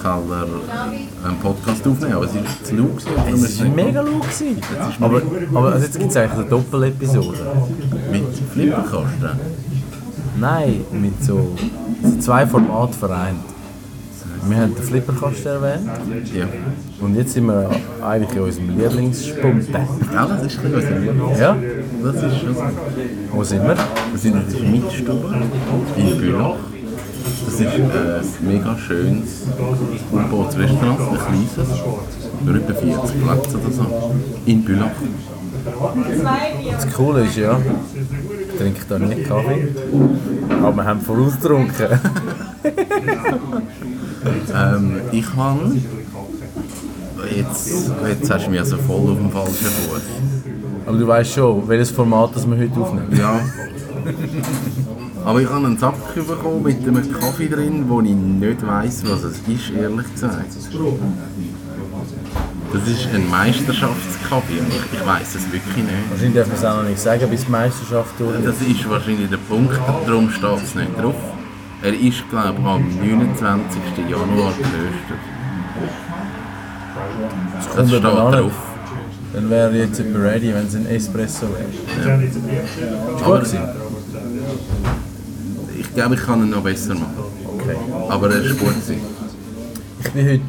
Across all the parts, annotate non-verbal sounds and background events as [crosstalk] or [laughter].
Flipperkastenkeller einen Podcast aufnehmen, aber es ist zu laut. gewesen, Es war mega laut. gewesen. Aber, aber also jetzt gibt es eigentlich eine Doppelepisode. Mit Flipperkasten? Nein, mit so, zwei Formaten vereint. Wir haben den Flipperkasten erwähnt Ja. und jetzt sind wir eigentlich in unserem Lieblingsspunkt. Ja, das ist ein bisschen was Ja? Das ist schon so. Wo sind wir? Wir sind in der Schmidstube in Bülach. Das ist ein mega schönes Umbautes-Restaurant, ein kleines, nur etwa 40 Plätze oder so, in Bülach. Das Coole ist ja, ich trinke hier nicht Kaffee, aber wir haben vorausgetrunken. [laughs] Ähm, ich habe. Jetzt, jetzt hast du mich also voll auf dem falschen Fuß. Aber du weißt schon, welches Format das wir heute aufnehmen. Ja. [laughs] Aber ich habe einen Sack bekommen mit einem Kaffee drin, wo ich nicht weiss, was es ist, ehrlich gesagt. Das ist ein Meisterschaftskaffee ich, ich weiss es wirklich nicht. Wahrscheinlich darf man es auch noch nicht sagen, bis die Meisterschaft durch ist. Das ist wahrscheinlich der Punkt, darum steht es nicht drauf. Er ist, glaube ich, am 29. Januar geröstet. Das kommt steht drauf. Dann wäre jetzt etwa ready, wenn es ein Espresso wäre. Ist Aber? Ich glaube, ich kann ihn noch besser machen. Okay. Aber er ist gut. Ich bin heute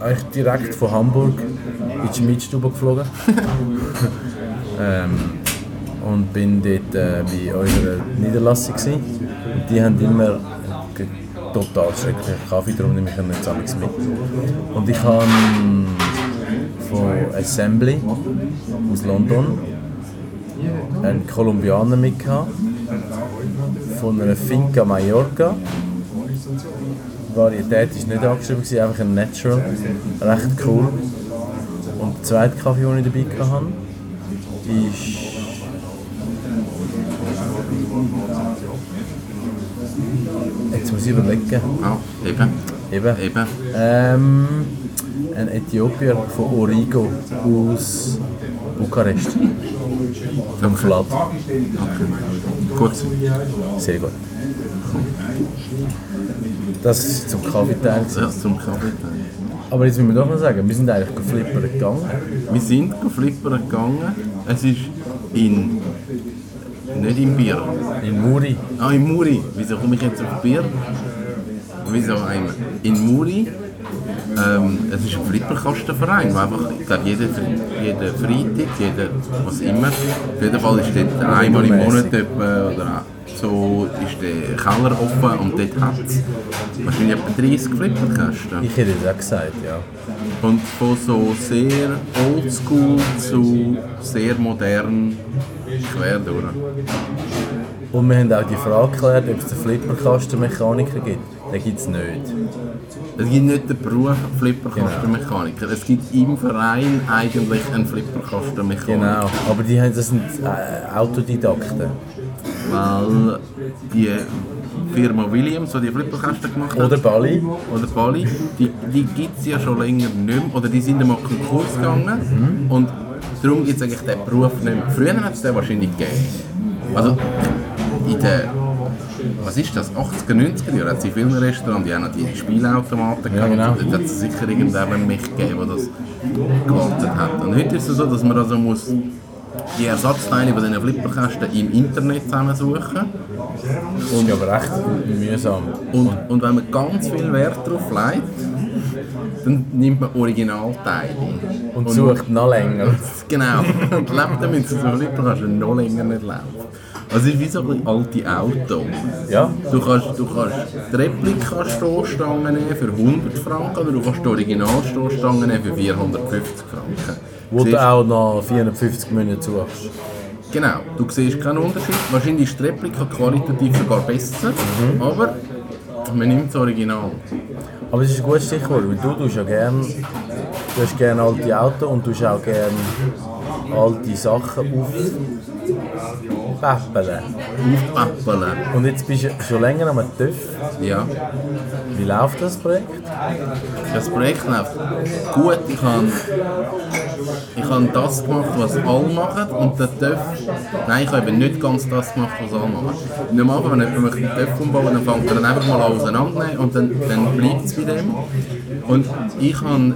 eigentlich direkt von Hamburg in die Schmidstube geflogen. [laughs] ähm, und bin dort äh, bei eurer Niederlassung. Gewesen. Und die haben immer total schrecklichen Kaffee, darum nehme ich ihn jetzt amigs mit. Und ich habe von Assembly aus London einen Kolumbianer mitgehabt, von einer Finca Mallorca. Die Varietät ist nicht angeschrieben, einfach ein Natural. Recht cool. Und der zweite Kaffee, den ich dabei hatte, ist. Jetzt muss ich überlegen. Ah, eben. Eben. Eben. Ähm, ein Äthiopier von Origo aus Bukarest. Vom Flat. Gut. Sehr gut. Das ist zum Kaffeeteil. gewesen. Ja, zum Kaffee. Aber jetzt müssen wir doch noch sagen, wir sind eigentlich flippern gegangen. Wir sind flippern gegangen. Es ist in. Nicht in Bier. In Muri. Ah, in Muri. Wieso komme ich jetzt auf Bier? Wieso einmal? In Muri. Ähm, es ist ein Flipperkastenverein, wo einfach, ich glaube, jeden, jeden Freitag, jeden, was immer, auf jeden Fall ist dort einmal im Monat etwa, oder so ist der Keller offen und dort hat es wahrscheinlich etwa 30 Flipperkästen. Ich hätte es auch gesagt, ja. Und von so sehr oldschool zu sehr modern quer durch. Und wir haben auch die Frage geklärt, ob es den Flipperkastenmechaniker gibt. Den gibt es nicht. Es gibt nicht den Beruf Flipperkastenmechaniker. Es gibt im Verein eigentlich einen Flipperkastenmechaniker. Genau. Aber die haben, das sind äh, Autodidakten. Weil die Firma Williams, die die Flipperkasten gemacht hat, Oder Bali. oder Bali, die, die gibt es ja schon länger nicht mehr. Oder die sind einmal Konkurs gegangen. Und darum gibt es eigentlich den Beruf nicht mehr. Früher hat es den wahrscheinlich gegeben. Also in den was ist das, 80er, 90er Jahre hat es in vielen Restaurants die haben noch die Spielautomaten Ja, gehabt. genau. Dort hat es sicher irgendjemand mich gegeben, der das gewartet hat. Und heute ist es so, dass man also muss die Ersatzteile von diesen Flipperkästen im Internet zusammensuchen Das ist aber echt mühsam. und, und wenn man ganz viel Wert darauf legt, dann nimmt man Originalteile. Und sucht noch länger. [laughs] Genau. Und lebt damit, dass der Flipperkasten noch länger nicht läuft. Also es ist wie so ein bisschen alte Auto. Ja? Du kannst, du kannst die Replika-Stoßstangen nehmen für 100 Franken oder du kannst die Original-Stoßstangen nehmen für 450 Franken. Wo Siehst- du auch noch 450 Minuten suchst. Genau, du siehst keinen Unterschied. Wahrscheinlich ist die Replika qualitativ sogar besser, Mhm. aber man nimmt das Original. Aber es ist ein gutes Stichwort, weil du tust ja gern, du hast gerne alte Autos und du hast auch gerne alte Sachen aufpäppeln. Aufpäppeln. Und jetzt bist du schon länger am TÜV. Ja. Wie läuft das Projekt? Das Projekt läuft gut. Ich habe ich habe das gemacht, was alle machen und der TÜV... Nein, ich habe eben nicht ganz das gemacht, was alle machen. Normalerweise, wenn jemand einen TÜV umbauen dann fängt er dann einfach mal an auseinandernehmen und dann, dann bleibt es bei dem. Und ich habe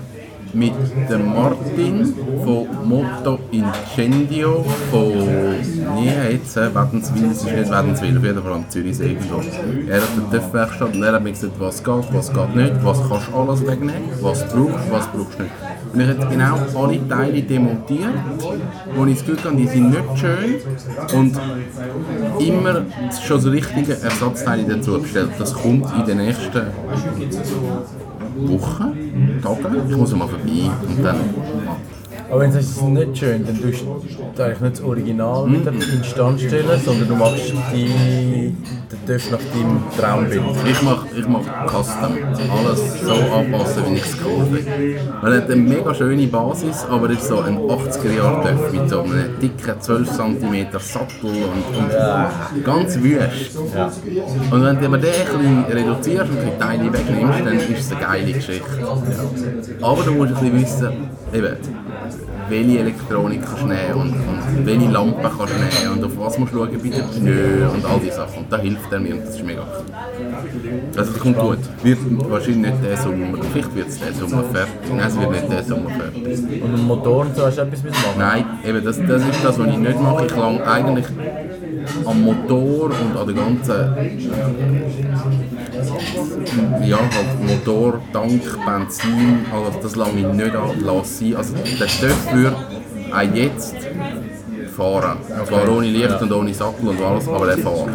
mit dem Martin von Moto Incendio von nie jetzt äh, Wädenswil, es ist nicht Wädenswil, auf jeden Fall am Zürichsee irgendwo. Er hat eine TÜV-Werkstatt und er hat mir gesagt, was geht, was geht nicht, was kannst du alles wegnehmen, was brauchst was brauchst du nicht. Und ich habe genau alle Teile demontiert, wo ich das Gefühl habe, die sind nicht schön und immer schon so richtige Ersatzteile dazu bestellt. Das kommt in den nächsten Wochen, Tagen. Ich muss mal vorbei und dann. Aber wenn du sagst, es ist nicht schön, dann tust du eigentlich nicht das Original wieder instand stellen, sondern du machst die, den TÜV nach deinem Traumbild. Ich mache ich mach Custom. Alles so anpassen, wie ich es cool finde. Man hat eine mega schöne Basis, aber es ist so ein 80er-Jahre-Töpf mit so einem dicken 12 cm Sattel und, und ganz wüst. Und wenn du aber den ein bisschen reduzierst und ein bisschen Teile wegnimmst, dann ist es eine geile Geschichte. Aber du musst ein bisschen wissen, eben, welche Elektronik kannst du nehmen und, und welche Lampen kannst du nehmen und auf was musst du schauen bei den Pneus und all diese Sachen. Und da hilft er mir und das ist mega cool. Also das kommt gut. Wird wahrscheinlich nicht diesen Sommer, vielleicht wird es diesen Sommer fertig. Nein, es wird nicht diesen Sommer fertig. Und am Motor und so hast du etwas mitmachen? Nein, eben das, das ist das, was ich nicht mache. Ich lang eigentlich am Motor und an der ganzen ja, halt Motor, Tank, Benzin, also das lange ich nicht an, sein. Also der TÜV würde auch jetzt fahren. Zwar ohne Licht und ohne Sattel und alles, aber er fährt.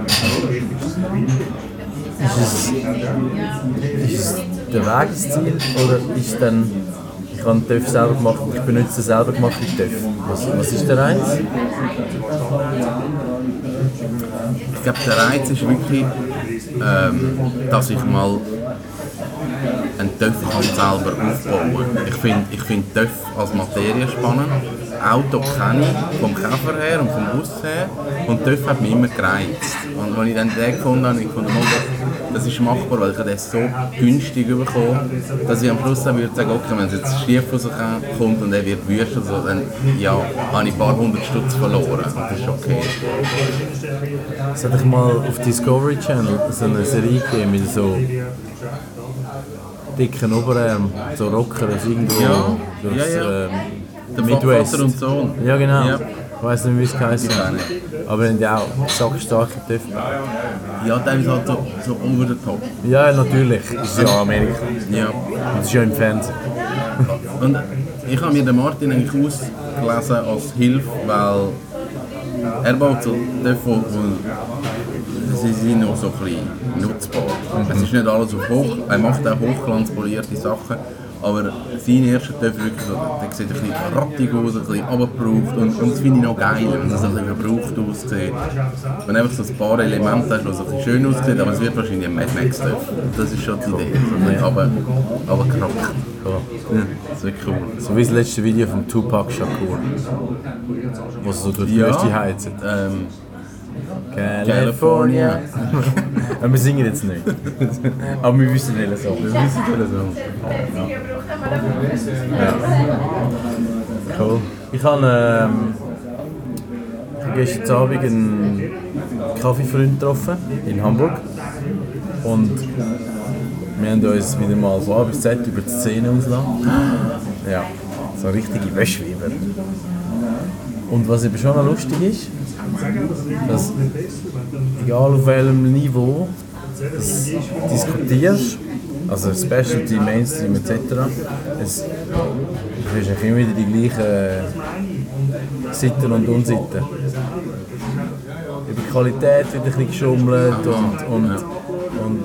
Ist es, ist der Weg ins Ziel oder ist dann, ich habe TÜV selber gemacht, ich benutze den selber gemachten TÜV. Was, was ist der Reiz? Ich glaube, der Reiz ist wirklich, ähm, dass ich mal einen TÜV kann selber aufbauen Ich finde ich find TÜV als Materie spannend. Auto kenne ich vom Käfer her und vom Bus her und TÜV hat mich immer gereizt. Und als ich dann den gefunden habe, ich gefunden, oh, das ist machbar, weil ich habe den so günstig bekommen, dass ich am Schluss dann würde sagen, okay, wenn es jetzt schief rauskommt und er wird wüst, also, dann ja, habe ich ein paar hundert Stutz verloren. Und das ist okay. Es hat ich mal auf Discovery Channel so eine Serie gegeben mit so dicken Oberarm, so Rocker irgendwo Ja, durchs, ja, ja. Ähm, Der Midwest. Vater und Sohn. Ja genau. Ja. Ich weiß nicht, wie es nicht. Aber haben die auch sackstarke TÜV. Ja, teilweise halt so, so over the top. Ja, natürlich. Das ist ja Amerika. Ja. Das ist ja im Fernsehen. Und ich habe mir den Martin eigentlich ausgelesen als Hilfe, weil er baut so wo sie sind noch so ein bisschen nutzbar. Es ist nicht alles auf Hoch, er macht auch hochglanzpolierte Sachen, aber sein erster Dörfer wirklich so, der sieht ein bisschen rattig aus, ein bisschen abgebraucht und, und das finde ich noch geil, wenn es so ein bisschen verbraucht aussieht. Wenn du einfach so ein paar Elemente hast, die so ein bisschen schön aussehen, aber es wird wahrscheinlich ein Mad Max Dörfer. Das ist schon die Idee. So, aber, aber krackt. Cool. Ja, das wird cool. So wie das letzte Video von Tupac Shakur. Wo sie so durch die Ja. Wüste heizen. Ähm, California. [laughs] Wir singen jetzt nicht. Aber wir wissen welchen Song. Wir wissen welchen Song. Ja. Cool. Ich habe ähm, gestern Abend einen Kaffeefreund getroffen in Hamburg. Und wir haben uns wieder mal von A bis Z über die Szene ausgelassen. Ja, so richtige Wäschweber. Und was eben schon noch lustig ist, dass egal auf welchem Niveau das diskutierst, also Specialty, Mainstream etc., es, du hast immer wieder die gleichen Sitten und Unsitten. über die Qualität wird ein bisschen geschummelt und, und, und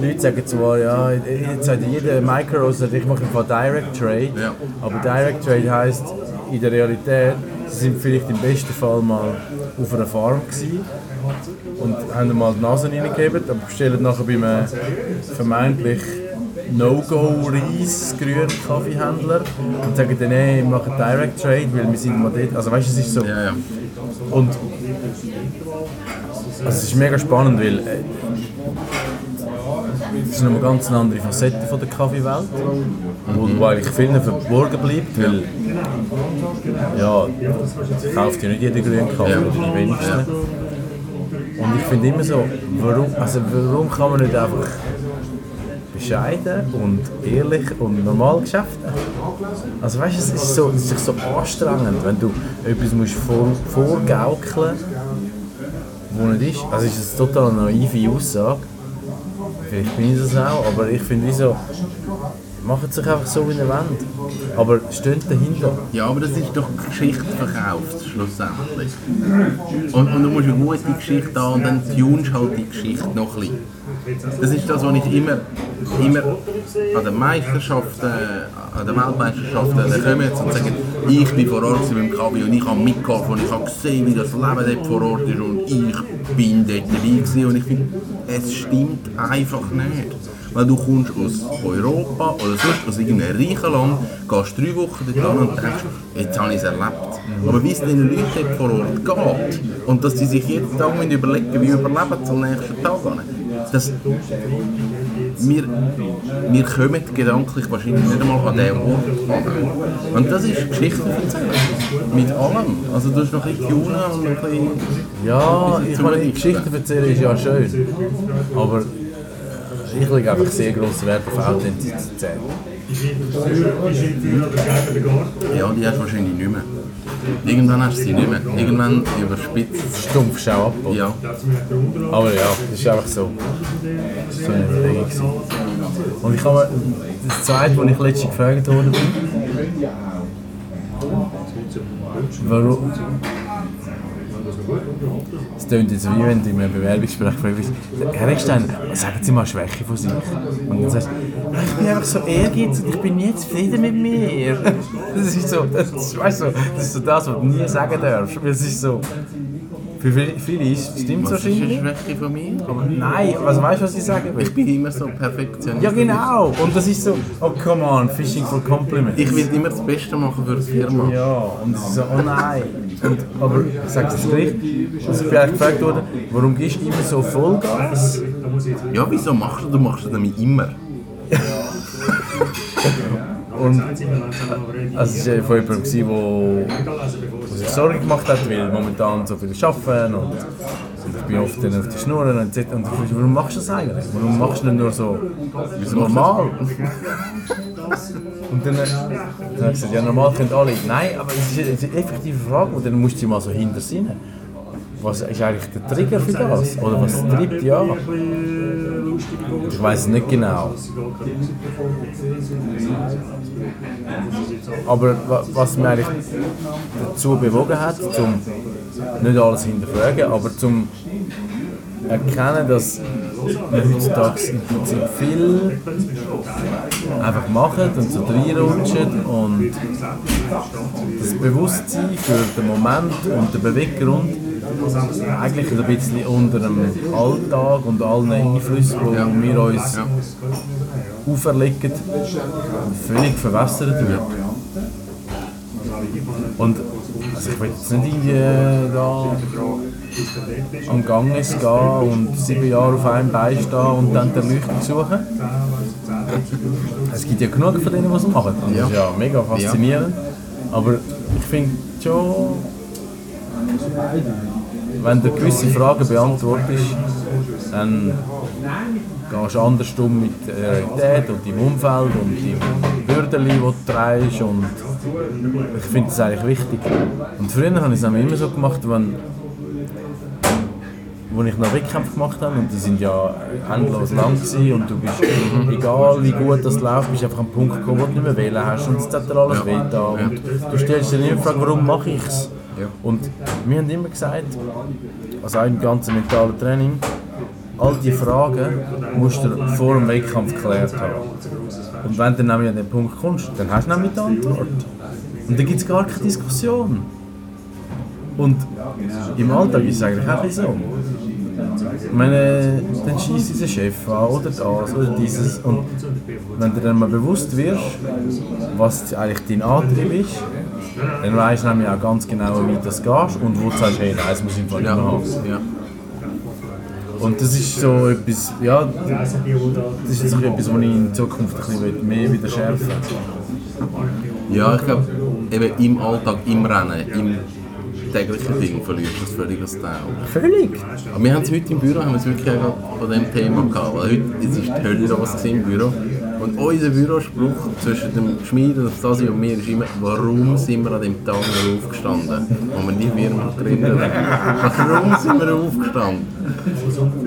die Leute sagen zwar, ja, jetzt sagt jeder Micro sagt, ich mache einfach Direct Trade, Ja. aber Direct Trade heisst in der Realität, sie sind vielleicht im besten Fall mal auf einer Farm gewesen und haben mal die Nase reingegeben, aber bestellen nachher bei einem vermeintlich No-Go-Reis grünen Kaffeehändler und sagen dann, hey, wir machen Direct Trade, weil wir sind mal dort. Also weißt du, es ist so. Ja, ja. Und also es ist mega spannend, weil äh, das ist nochmal ganz eine andere Facette von der Kaffeewelt, wo, wo eigentlich vielen verborgen bleibt, weil ja, es kauft ja nicht jeder grünen Kaffee, Ja. oder die wenigsten. Und ich finde immer so, warum, also warum kann man nicht einfach bescheiden und ehrlich und normal geschäften? Also weißt du, es ist so, es ist so anstrengend, wenn du etwas musst vor, vorgaukeln wo nicht ist. Also es ist eine total naive Aussage. Vielleicht bin ich das auch, aber ich finde wie so, macht es sich einfach so wie ihr wollt. Aber steht dahinter. Ja, aber das ist doch Geschichte verkauft, schlussendlich. Und, und du musst eine gute Geschichte haben und dann tunst halt die Geschichte noch ein bisschen. Das ist das, was ich immer, immer an den Meisterschaften, an den Weltmeisterschaften, jetzt und sagen, ich bin vor Ort gewesen beim Kabi und ich habe mitgeholfen und ich habe gesehen, wie das Leben dort vor Ort ist und ich bin dort dabei gewesen. und ich finde, es stimmt einfach nicht. Weil du kommst aus Europa oder sonst aus irgendeinem reichen Land, gehst drei Wochen dort an und denkst, jetzt habe ich es erlebt. Aber wie es den Leuten dort vor Ort geht und dass sie sich jeden Tag müssen überlegen wie überleben sie am nächsten Tag an, das, wir, wir kommen gedanklich wahrscheinlich nicht einmal an diesen Ort an. Und das ist Geschichte erzählen. Mit allem. Also du hast noch ein bisschen Juna und ein bisschen... Ja, ich meine, Beispiel. Geschichten erzählen ist ja schön. Aber ich lege einfach sehr grossen Wert auf Authentizität. Ja, die hast du wahrscheinlich nicht mehr. Irgendwann hast du sie nicht mehr. Irgendwann überspitzt Stumpf schau ab. oder? Ja. Aber ja, das ist einfach so. Das ist so eine gewesen. Und ich habe das zweite, wo ich letztens gefragt bin, warum. Klingt jetzt wie wenn du in einem Bewerbungsgespräch gefragt wirst, Herr Eckstein, sagen Sie mal Schwäche von sich. Und dann sagst du, ich bin einfach so ehrgeizig, ich bin nie zufrieden mit mir. [laughs] Das ist so, das ist, weißt du, das, ist so das, was du nie sagen darfst. Es ist so, für viele- stimmt es Was ist eine wahrscheinlich. Schwäche von mir? Nein, also weißt du, was ich sagen will? Ich bin immer so perfektionistisch. Ja, genau. Und das ist so, oh come on, Fishing for Compliments. Ich will immer das Beste machen für die Firma. Ja, und es ist so, oh nein. Und, aber ich sage es gleich, also ich bin eigentlich gefragt worden, warum gibst du immer so Vollgas? Ja, wieso machst du? Du machst es nämlich immer. [laughs] Und also es war ja von jemandem, der sich Sorgen gemacht hat, weil momentan so viele arbeiten und, und ich bin oft dann auf die Schnurren und, so. und ich frage, warum machst du das eigentlich? Warum machst du nicht nur so normal? Und dann, dann habe ich gesagt, ja normal können alle. Nein, aber es ist, es ist eine effektive Frage und dann musst du dich mal so hintersinnen. Was ist eigentlich der Trigger für das? Oder was treibt ja? Ich weiß nicht genau. Aber wa- was mich eigentlich dazu bewogen hat, zum nicht alles hinterfragen, aber zum erkennen, dass wir heutzutage im Prinzip viel einfach machen und so reinrutschen und das Bewusstsein für den Moment und den Beweggrund eigentlich ein bisschen unter dem Alltag und allen Einflüssen, die wir uns Ja. auferlegen, völlig verwässert wird. Und also ich will jetzt nicht irgendwie da am Ganges gehen und sieben Jahre auf einem Bein stehen und dann die Erleuchtung suchen. Es gibt ja genug von denen, die es machen. Und das ist ja mega faszinierend. Aber ich finde schon, wenn du gewisse Fragen beantwortest, dann gehst du anders um mit der Realität und deinem Umfeld und deinem Bürden, die du trägst. Und ich finde das eigentlich wichtig. Und früher habe ich es immer so gemacht, wenn wo ich noch Wettkämpfe gemacht habe und die sind ja endlos lang gewesen und du bist, egal wie gut das läuft, bist einfach am Punkt gekommen, wo du nicht mehr wählen hast und es hat dir alles Ja. weh da und du stellst dir immer die Frage, warum mache ich es? Und wir haben immer gesagt, also auch im ganzen mentalen Training, all die Fragen musst du vor dem Wettkampf geklärt haben. Und wenn du nämlich an den Punkt kommst, dann hast du nämlich die Antwort. Und dann gibt es gar keine Diskussion. Und im Alltag ist es eigentlich auch so. Ich meine, dann schießt der Chef an oder das oder dieses. Und wenn du dann mal bewusst wirst, was eigentlich dein Antrieb ist, dann weißt du nämlich auch ganz genau, wie das gehst und wo du sagst, hey, das muss ich einfach nicht Ja, mehr haben. ja. Und das ist so etwas, ja, das ist jetzt etwas, was ich in Zukunft ein bisschen mehr wieder schärfen will. Ja, ich glaube, eben im Alltag, im Rennen, im täglichen Ding verlierst du das völlig aus den Augen. Völlig! Aber wir haben es heute im Büro, haben wir es wirklich gerade von diesem Thema gehabt. Weil heute es ist die Hölle los gewesen im Büro. Und unser Bürospruch zwischen dem Schmied und Stasi und mir ist immer, warum sind wir an dem Tag noch aufgestanden? Wo wir wieder mal geredet haben. Warum sind wir aufgestanden?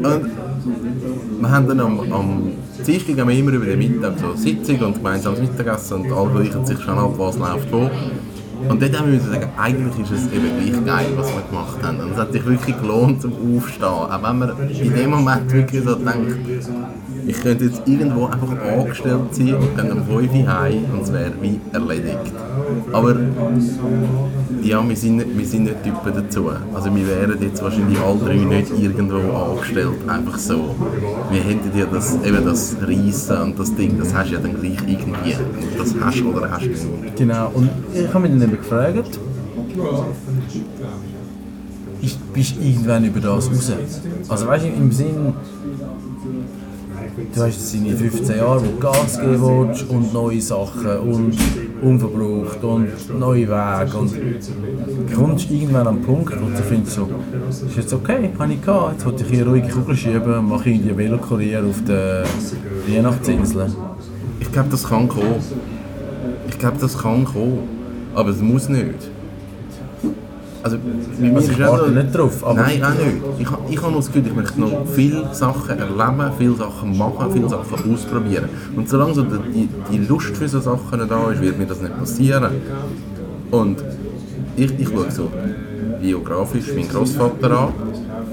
Und wir haben dann am, am Dienstag immer über den Mittag so Sitzung und gemeinsames Mittagessen und alle gleichen sich schon ab, was läuft wo. Und dort haben wir sagen, eigentlich ist es eben gleich geil, was wir gemacht haben. Und es hat sich wirklich gelohnt zum Aufstehen. Auch wenn man in dem Moment wirklich so denkt, ich könnte jetzt irgendwo einfach angestellt sein und dann um 5 Uhr heim und es wäre wie erledigt. Aber ja, wir sind, nicht- wir sind nicht Typen dazu. Also wir wären jetzt wahrscheinlich alle drei nicht irgendwo angestellt, einfach so. Wir hätten ja das, eben das Reissen und das Ding, das hast du ja dann gleich irgendwie. Das hast du oder hast du nicht. Genau, und ich habe mich dann eben gefragt, ich, bist irgendwann über das raus? Also weißt du, im Sinn, du hast jetzt deine 15 Jahre, wo du Gas geben willst und neue Sachen und unverbraucht und neue Wege und du kommst irgendwann an den Punkt, wo du findest so, ist jetzt okay, habe ich gehabt, jetzt wollte ich hier ruhig schieben und mache irgendwie Velokurier auf der Weihnachtsinsel. Ich glaube, das kann kommen. Ich glaube, das kann kommen. Aber es muss nicht. Also, mir Also ich warte so- nicht drauf, aber- Nein, auch nicht. Ich, ich habe das Gefühl, ich möchte noch viele Sachen erleben, viele Sachen machen, viele Sachen ausprobieren. Und solange so die, die Lust für so Sachen da ist, wird mir das nicht passieren. Und ich, ich schaue so biografisch meinen Großvater an.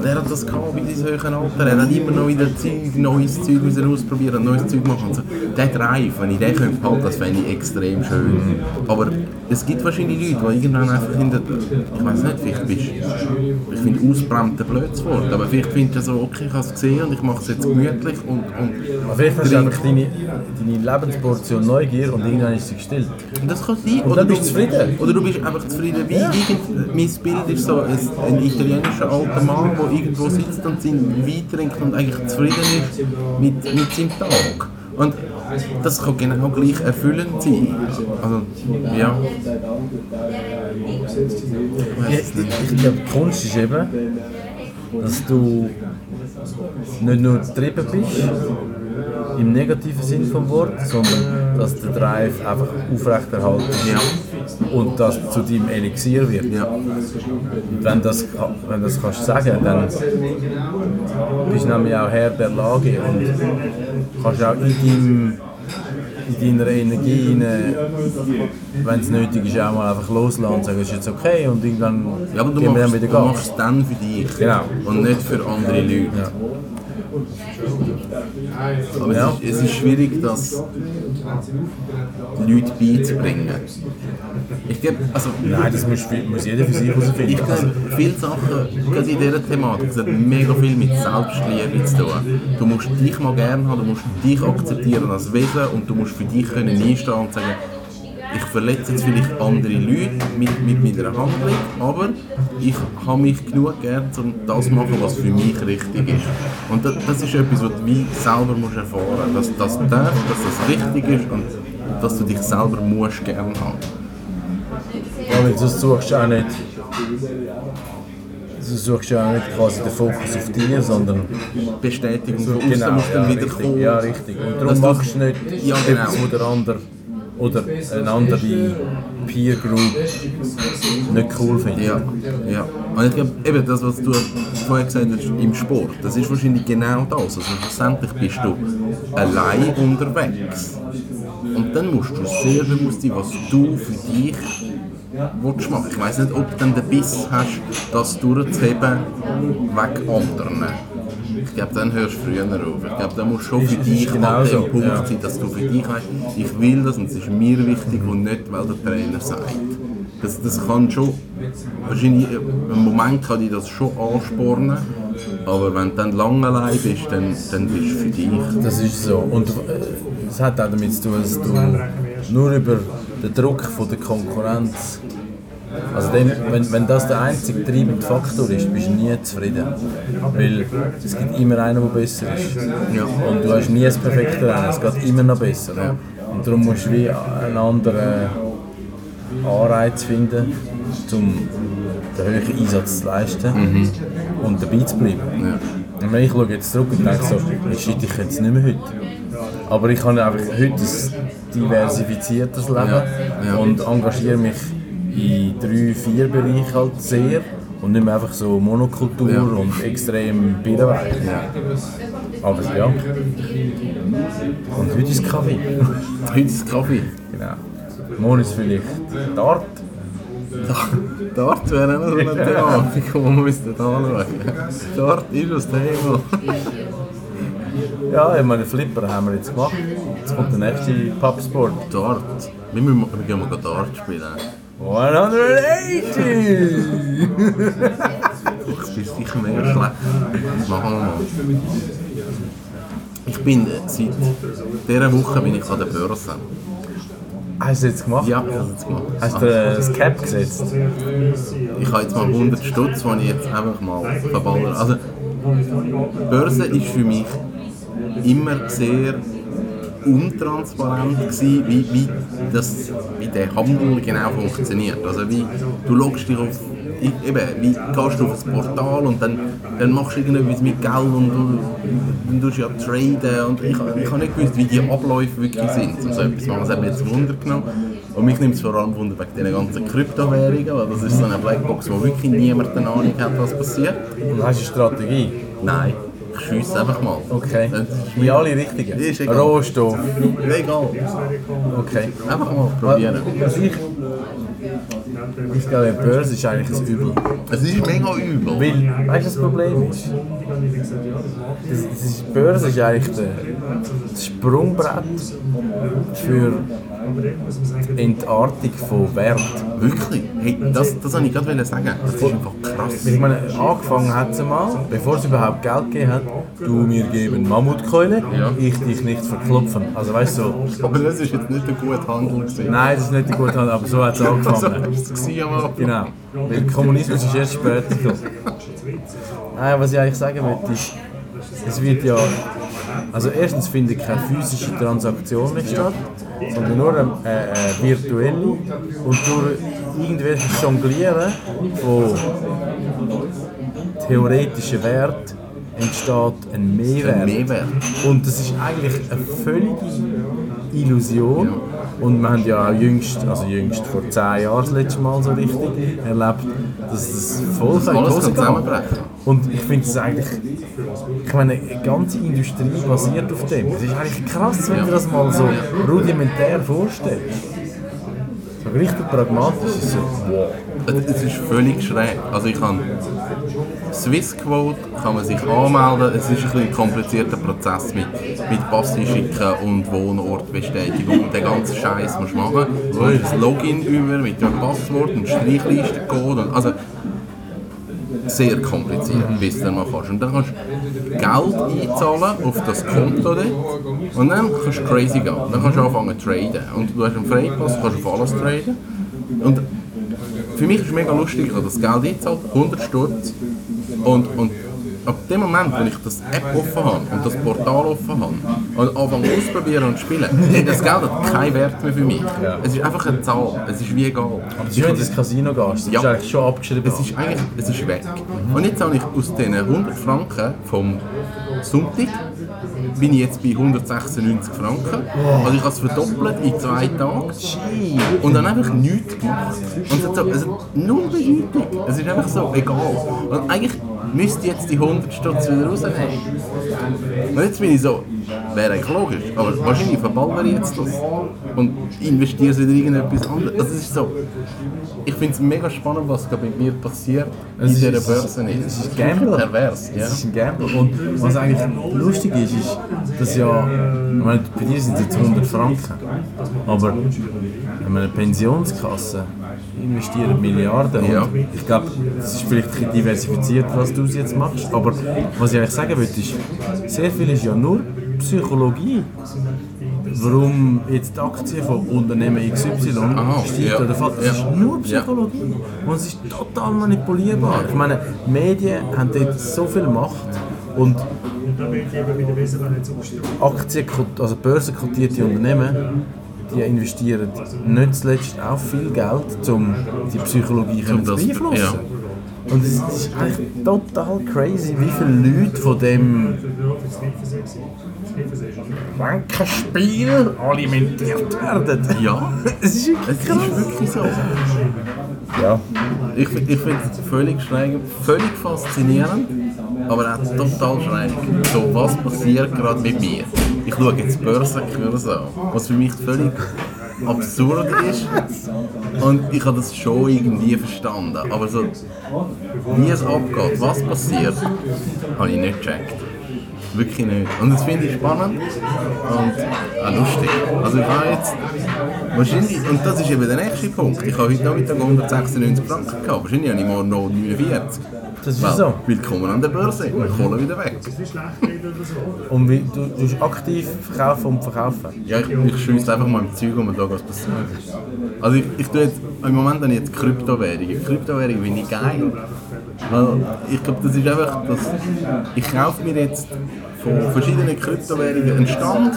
Der hat das gehabt bis ins höhere Alter. Er hat immer noch wieder Zeug, neues Zeug müssen ausprobieren, neues Zeug machen. Und so. Der Drive, wenn ich den könnte behalten, das fände ich extrem schön. Aber es gibt wahrscheinlich Leute, die irgendwann einfach in der, ich weiß nicht, vielleicht bist ich finde ausbrannte blödes Wort, aber vielleicht findest du so, okay, ich habe es gesehen und ich mache es jetzt gemütlich und, und Aber vielleicht hast du einfach deine, deine Lebensportion Neugier und irgendwann ist sie gestillt. Und Das kann sein. Und dann bist du zufrieden. Oder du bist einfach zufrieden. Wie irgend, mein Bild ist so ein, ein italienischer alter Mann, der irgendwo sitzt und seinen Wein trinkt und eigentlich zufrieden ist mit, mit seinem Tag. Und das kann genau gleich erfüllend sein. Also, ja. Ich glaube, die Kunst ist eben, dass du nicht nur getrieben bist, im negativen Sinn vom Wort, sondern dass der Drive einfach aufrechterhalten ist Ja. und das zu deinem Elixier wird. Ja. Wenn das, wenn das kannst sagen, dann bist du nämlich auch Herr der Lage und kannst auch in, deinem, in deiner Energie, rein, wenn es nötig ist, auch mal einfach loslassen und sagen, es ist jetzt okay und irgendwann Ja, aber du machst, dann du wieder Gas. machst es dann für dich Genau. und nicht für andere Leute. Ja. Aber Ja. es, ist, schwierig, das Leute beizubringen. Ich glaube, also Nein, das muss, muss jeder für sich herausfinden. Ich Also, glaube, viele Sachen, gerade in dieser Thematik, hat mega viel mit Selbstliebe zu tun. Du musst dich mal gerne haben, du musst dich akzeptieren als Wesen und du musst für dich können einstehen und sagen, ich verletze jetzt vielleicht andere Leute mit, mit meiner Handlung, aber ich habe mich genug gern, um das zu machen, was für mich richtig ist. Und das, das ist etwas, was du wie selber musst erfahren musst, dass das darf, dass das richtig ist und dass du dich selber musst gern haben. weil sonst suchst du auch nicht. Du suchst ja auch nicht quasi den Fokus auf dich, sondern Bestätigung von außen genau, dann ja, wieder richtig, kommen. ja, richtig. Und darum du- machst du nicht Ja, genau. etwas, wo der andere oder eine andere Peer Group nicht cool findet. Ja, ja. Und ich glaube, eben das, was du vorher gesagt hast, im Sport, das ist wahrscheinlich genau das. Also schlussendlich bist du allein unterwegs. Und dann musst du sehr bewusst sein, was du für dich willst machen. Ich weiss nicht, ob du dann den Biss hast, das durchzuheben wegen anderen. Ich glaube, dann hörst du früher auf. Ich glaube, dann musst du schon für dich ist an genau dem Punkt ja. sein, dass du für dich weißt, ich will das und es ist mir wichtig und nicht, weil der Trainer sagt. Das, das kann schon, wahrscheinlich, im Moment kann dich das schon anspornen, aber wenn du dann lange allein bist, dann, dann bist du für dich. Das ist so. Und äh, es hat auch damit zu tun, dass du nur über den Druck von der Konkurrenz. Also dann, wenn, wenn das der einzige treibende Faktor ist, bist du nie zufrieden. Weil es gibt immer einen, der besser ist. Ja. Und du hast nie das perfekte Rennen, es geht immer noch besser. Und darum musst du wie einen anderen Anreiz finden, um den höheren Einsatz zu leisten und dabei zu bleiben. Ja. Und wenn ich schaue jetzt zurück und denke so, shit, ich könnte es nicht mehr heute. Aber ich habe einfach heute ein diversifiziertes Leben Ja, ja. und engagiere mich in drei, vier Bereichen halt sehr und nicht mehr einfach so Monokultur Ja. und extrem Bilderweich. Aber ja. Und heute ist Kaffee. [laughs] Heute ist Kaffee. genau. Morgen ist vielleicht Dart. Dort wäre auch noch so eine [laughs] Thematik, die wir müssten anschauen. Dort ist das Thema. Ja, ich meine, Flipper haben wir jetzt gemacht. Jetzt kommt der nächste Pubsport. Dort. Wir, müssen, wir gehen mal Dart spielen. 180! Ich bin sicher mega schlecht. Das machen wir mal. Ich bin äh, seit dieser Woche bin ich an der Börse. Hast du jetzt gemacht? Ja, ich habe es jetzt gemacht. Hast du äh, das Cap gesetzt? Ich habe jetzt mal 100 Stutz, die ich jetzt einfach mal verballere. Also, Börse ist für mich immer sehr untransparent gewesen, wie, wie, das, wie der Handel genau funktioniert. Also wie, du loggst dich auf, eben, wie gehst du auf das Portal und dann, dann machst du irgendetwas mit Geld und du, dann tust du ja traden und ich, ich habe nicht gewusst, wie die Abläufe wirklich sind. Um so etwas machen, das hat mich jetzt Wunder genommen. Und mich nimmt es vor allem Wunder wegen diesen ganzen Kryptowährungen, weil das ist so eine Blackbox, wo wirklich niemand eine Ahnung hat, was passiert. Und hast du eine Strategie? Nein, ich schiesse einfach mal. Okay. Wie alle? Ist egal. Rohstoff. egal. Okay. Einfach mal probieren. Was ich... Ich glaube, Börse ist eigentlich ein Übel. Es ist mega übel. Weil, weißt du, das Problem ist? Das, das ist, Börse ist eigentlich der, das Sprungbrett für Entartung von Wert. Wirklich? Hey, das, das wollte ich gerade sagen. Das ist einfach krass. Ich meine, angefangen hat sie mal, bevor es überhaupt Geld gegeben hat, du mir geben Mammutkeule, Ja. ich dich nicht verklopfen. Also weißt du, so, Aber das ist jetzt nicht ein guter Handel gewesen. nein, das ist nicht gut, aber so hat es [laughs] So angefangen. war es gewesen am Anfang. Genau. Weil Kommunismus ist erst später gekommen. [laughs] Nein, was ich eigentlich sagen möchte, ist, es wird ja. Also erstens findet keine physische Transaktion mehr statt, sondern nur eine äh, äh, virtuelle. Und durch irgendwelches Jonglieren von theoretischen Wert entsteht ein Mehrwert. Ein Mehrwert. Und das ist eigentlich eine völlige Illusion. Und wir haben ja auch jüngst, also jüngst vor zehn Jahren das letzte Mal so richtig erlebt, dass das voll die Hose kann zusammenbrechen. Und ich finde es eigentlich, ich meine, eine ganze Industrie basiert auf dem. Es ist eigentlich krass, wenn du das mal so rudimentär vorstellst. So richtig pragmatisch ist es wow. Es ist völlig schräg. Also ich kann Swissquote kann man sich anmelden. Es ist ein, bisschen ein komplizierter Prozess mit, mit schicken und Wohnortbestätigung und den ganzen Scheiß musst du machen. Du hast ein Login über mit dem Passwort und Streichlistencode. Und, also sehr kompliziert, bis du dann mal kannst. Und dann kannst du Geld einzahlen auf das Konto dort und dann kannst du crazy gehen. Dann kannst du anfangen zu traden. Und du hast einen Freipass, kannst auf alles traden. Und für mich ist es mega lustig, ich habe das Geld eingezahlt, 100 Sturz. Und, und ab dem Moment, wo ich das App offen habe und das Portal offen habe und anfange auszuprobieren und zu spielen, hey, [laughs] das Geld hat keinen Wert mehr für mich. Es ist einfach eine Zahl, es ist wie egal. Es ist, wenn du ins Casino gehst, das Ja. ist eigentlich schon abgeschrieben. Es ist eigentlich es ist weg. Und jetzt habe ich aus diesen 100 Franken vom Sonntag bin ich jetzt bei 196 Franken. Also ich habe es verdoppelt in zwei Tagen. Und dann einfach nichts gemacht. Und es so, hat null Bedeutung. Es ist einfach so egal. Und eigentlich müsste ich jetzt die 100 Stutz wieder rausnehmen. Und jetzt bin ich so, wäre eigentlich logisch. Aber wahrscheinlich verballere ich jetzt das und investiere es in irgendetwas anderes. Also es ist so, ich finde es mega spannend, was gerade mit mir passiert in Es ist- dieser es ist- Börse. es ist Gamble. Pervers, ja. Es ist ein Gamble. Und was eigentlich lustig ist, ist, dass ja, ich meine, bei dir sind es jetzt 100 Franken, aber in einer Pensionskasse investieren Milliarden. Ja. Ich glaube, es ist vielleicht diversifiziert, was du jetzt machst, aber was ich eigentlich sagen will, ist, sehr viel ist ja nur Psychologie. Warum jetzt die Aktie von Unternehmen XY Aha, steigt ja. oder fällt, das ist nur Psychologie. Und es ist total manipulierbar. Ich meine, Medien haben dort so viel Macht und Aktien, also börsenkotierte Unternehmen, die investieren nicht zuletzt auch viel Geld, um die Psychologie zu beeinflussen. Und es ist eigentlich total crazy, wie viele Leute von dem Rankenspiel alimentiert werden. Ja, [laughs] Es ist es ist wirklich so. Ja. Ich, ich finde es völlig schräg, völlig faszinierend, aber auch total schräg. So, was passiert gerade mit mir? Ich schaue jetzt Börsenkurs an, was für mich völlig absurd ist. Und ich habe das schon irgendwie verstanden. Aber so, wie es abgeht, was passiert, habe ich nicht gecheckt. Wirklich nicht. Und das finde ich spannend und auch lustig. Also ich habe jetzt wahrscheinlich, und das ist eben der nächste Punkt, ich habe heute Nachmittag 196 Franken gehabt, wahrscheinlich habe ich morgen noch 49. Das ist Weil, so. Willkommen an der Börse, ich hole wieder weg. Und wie, du, du tust aktiv verkaufen und verkaufen. Ja, ich, ich schiesse einfach mal im Zeug um und schaue, was passiert. Also ich, ich tue jetzt, im Moment ich jetzt Kryptowährungen. Kryptowährungen finde ich geil. Weil ich glaube, das ist einfach, das, ich kaufe mir jetzt von verschiedenen Kryptowährungen einen Stand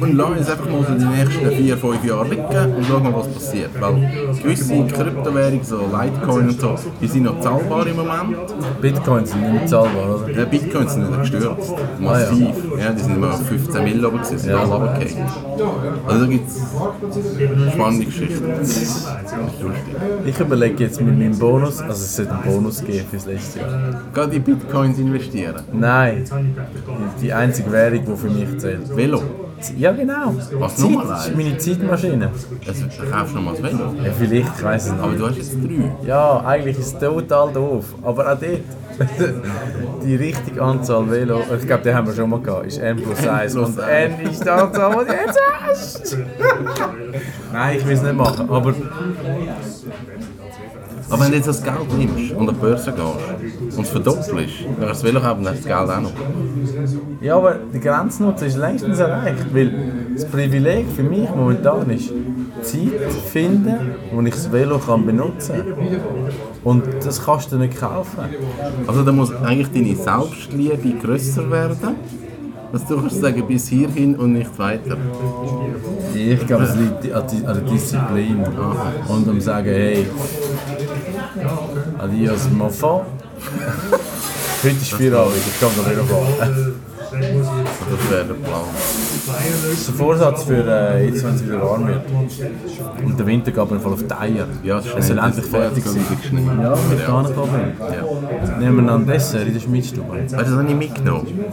und lasse es einfach mal so die nächsten vier, fünf Jahre liegen und schaue mal, was passiert. Weil gewisse Kryptowährungen, so Litecoin und so, die sind noch zahlbar im Moment. Bitcoins sind nicht mehr zahlbar, oder? Ja, Bitcoins sind nicht gestürzt. Massiv. ja. die sind immer auf 15 Mill oben gewesen, sind Ja. alle runtergefallen. Also da gibt es spannende Geschichten. Ich überlege jetzt mit meinem Bonus, also es sollte einen Bonus geben fürs letzte Jahr. Geht in Bitcoins investieren. Nein, die einzige Währung, die für mich zählt. Velo. Ja, genau. Was, Zeit, nochmal das ist eins? meine Zeitmaschine. Also, dann kaufst du noch mal das Velo. Ja, vielleicht, ich weiß es Aber nicht. du hast jetzt drei. Ja, eigentlich ist es total doof. Aber auch dort, [laughs] die richtige Anzahl Velo, ich glaube, die haben wir schon mal gehabt, ist N plus 1. plus Und. N ist die Anzahl, die du jetzt hast. [laughs] Nein, ich will es nicht machen. Aber Aber wenn du jetzt das Geld nimmst und an die Börse gehst und es verdoppelst, dann kannst du das Velo haben und hast das Geld auch noch. Ja, aber der Grenznutzen ist längstens erreicht, weil das Privileg für mich momentan ist, Zeit finden, wo ich das Velo kann benutzen kann. Und das kannst du nicht kaufen. Also da muss eigentlich deine Selbstliebe grösser werden, dass du kannst sagen, bis hierhin und nicht weiter. Ich glaube, es liegt an die- der Disziplin und am sagen, hey, adios, mon fond. Heute ist Feierabend, ich kann da wieder fahren. Das wäre der Plan. Das ist der Vorsatz für äh, jetzt, wenn es wieder warm wird. Und der Winter geht auf jeden Fall auf die Eier. Ja, es soll endlich fertig sein. Ja, mit gar nicht Problem. Ja. Nehmen wir dann Dessert in der Schmiedstube. Du, das habe ich mitgenommen.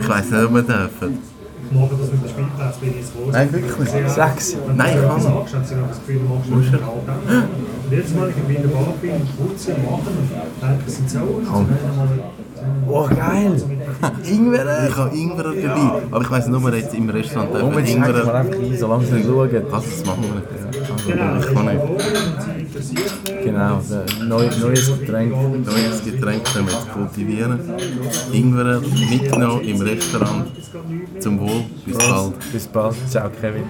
Ich weiss nicht, ob wir dürfen. Morgen das mit dem Spielplatz bin ich jetzt. Nein, wirklich. Sechs. Nein, ich kann nicht. Sie noch das Gefühl, du machst nicht Alltag. Und jedes Mal, ich in der Bar bin, putzen, machen, denke ich, sind so. Und Oh, geil! [laughs] Ingwer! Ich habe Ingwer dabei. Aber ich weiss nicht, ob wir jetzt im Restaurant Oh, jetzt schenken wir Ingwer... einfach ein, solange sie nicht schauen. Was, das machen wir nicht. Also, ich kann nicht. Genau, ein neu, neues Getränk. Neues Getränk können wir jetzt kultivieren. Ingwer mitgenommen im Restaurant. Zum Wohl. Bis bald. Bis bald. Ciao, Kevin.